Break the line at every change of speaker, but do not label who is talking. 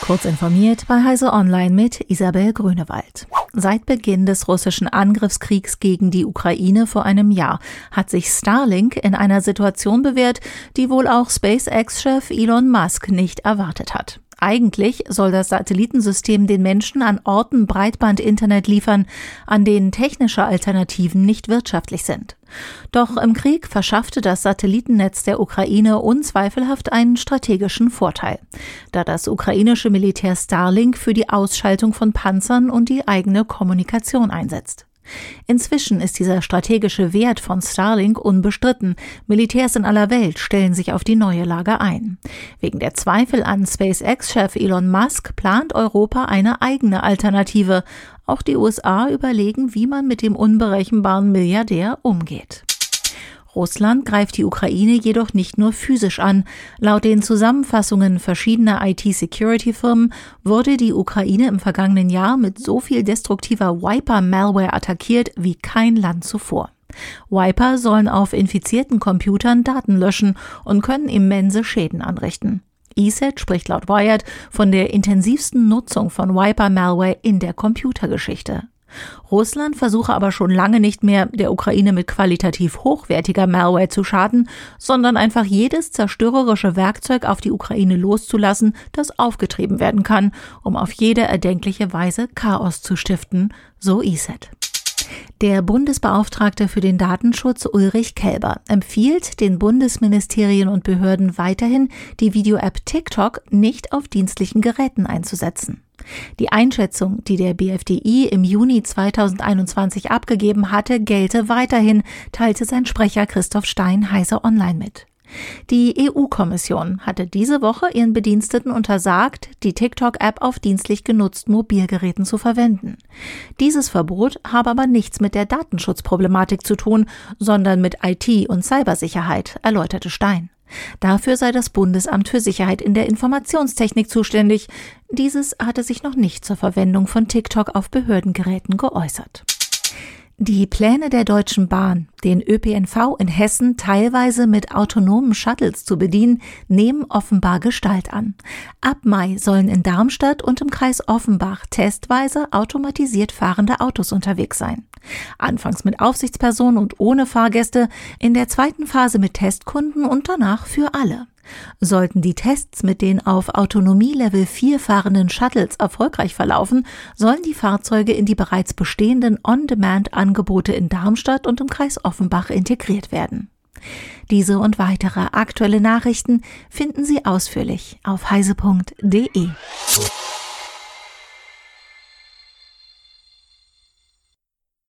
Kurz informiert bei Heise Online mit Isabel Grünewald. Seit Beginn des russischen Angriffskriegs gegen die Ukraine vor einem Jahr hat sich Starlink in einer Situation bewährt, die wohl auch SpaceX-Chef Elon Musk nicht erwartet hat. Eigentlich soll das Satellitensystem den Menschen an Orten Breitbandinternet liefern, an denen technische Alternativen nicht wirtschaftlich sind. Doch im Krieg verschaffte das Satellitennetz der Ukraine unzweifelhaft einen strategischen Vorteil, da das ukrainische Militär Starlink für die Ausschaltung von Panzern und die eigene Kommunikation einsetzt. Inzwischen ist dieser strategische Wert von Starlink unbestritten. Militärs in aller Welt stellen sich auf die neue Lage ein. Wegen der Zweifel an SpaceX-Chef Elon Musk plant Europa eine eigene Alternative. Auch die USA überlegen, wie man mit dem unberechenbaren Milliardär umgeht. Russland greift die Ukraine jedoch nicht nur physisch an. Laut den Zusammenfassungen verschiedener IT-Security-Firmen wurde die Ukraine im vergangenen Jahr mit so viel destruktiver Wiper-Malware attackiert wie kein Land zuvor. Wiper sollen auf infizierten Computern Daten löschen und können immense Schäden anrichten. ESET spricht laut Wired von der intensivsten Nutzung von Wiper-Malware in der Computergeschichte. Russland versuche aber schon lange nicht mehr, der Ukraine mit qualitativ hochwertiger Malware zu schaden, sondern einfach jedes zerstörerische Werkzeug auf die Ukraine loszulassen, das aufgetrieben werden kann, um auf jede erdenkliche Weise Chaos zu stiften, so ISET. Der Bundesbeauftragte für den Datenschutz Ulrich Kelber empfiehlt den Bundesministerien und Behörden weiterhin, die Video-App TikTok nicht auf dienstlichen Geräten einzusetzen. Die Einschätzung, die der BFDI im Juni 2021 abgegeben hatte, gelte weiterhin, teilte sein Sprecher Christoph Stein Heise Online mit. Die EU-Kommission hatte diese Woche ihren Bediensteten untersagt, die TikTok-App auf dienstlich genutzten Mobilgeräten zu verwenden. Dieses Verbot habe aber nichts mit der Datenschutzproblematik zu tun, sondern mit IT- und Cybersicherheit, erläuterte Stein. Dafür sei das Bundesamt für Sicherheit in der Informationstechnik zuständig. Dieses hatte sich noch nicht zur Verwendung von TikTok auf Behördengeräten geäußert. Die Pläne der Deutschen Bahn, den ÖPNV in Hessen teilweise mit autonomen Shuttles zu bedienen, nehmen offenbar Gestalt an. Ab Mai sollen in Darmstadt und im Kreis Offenbach testweise automatisiert fahrende Autos unterwegs sein. Anfangs mit Aufsichtspersonen und ohne Fahrgäste, in der zweiten Phase mit Testkunden und danach für alle. Sollten die Tests mit den auf Autonomie Level 4 fahrenden Shuttles erfolgreich verlaufen, sollen die Fahrzeuge in die bereits bestehenden On-Demand-Angebote in Darmstadt und im Kreis Offenbach integriert werden. Diese und weitere aktuelle Nachrichten finden Sie ausführlich auf heise.de.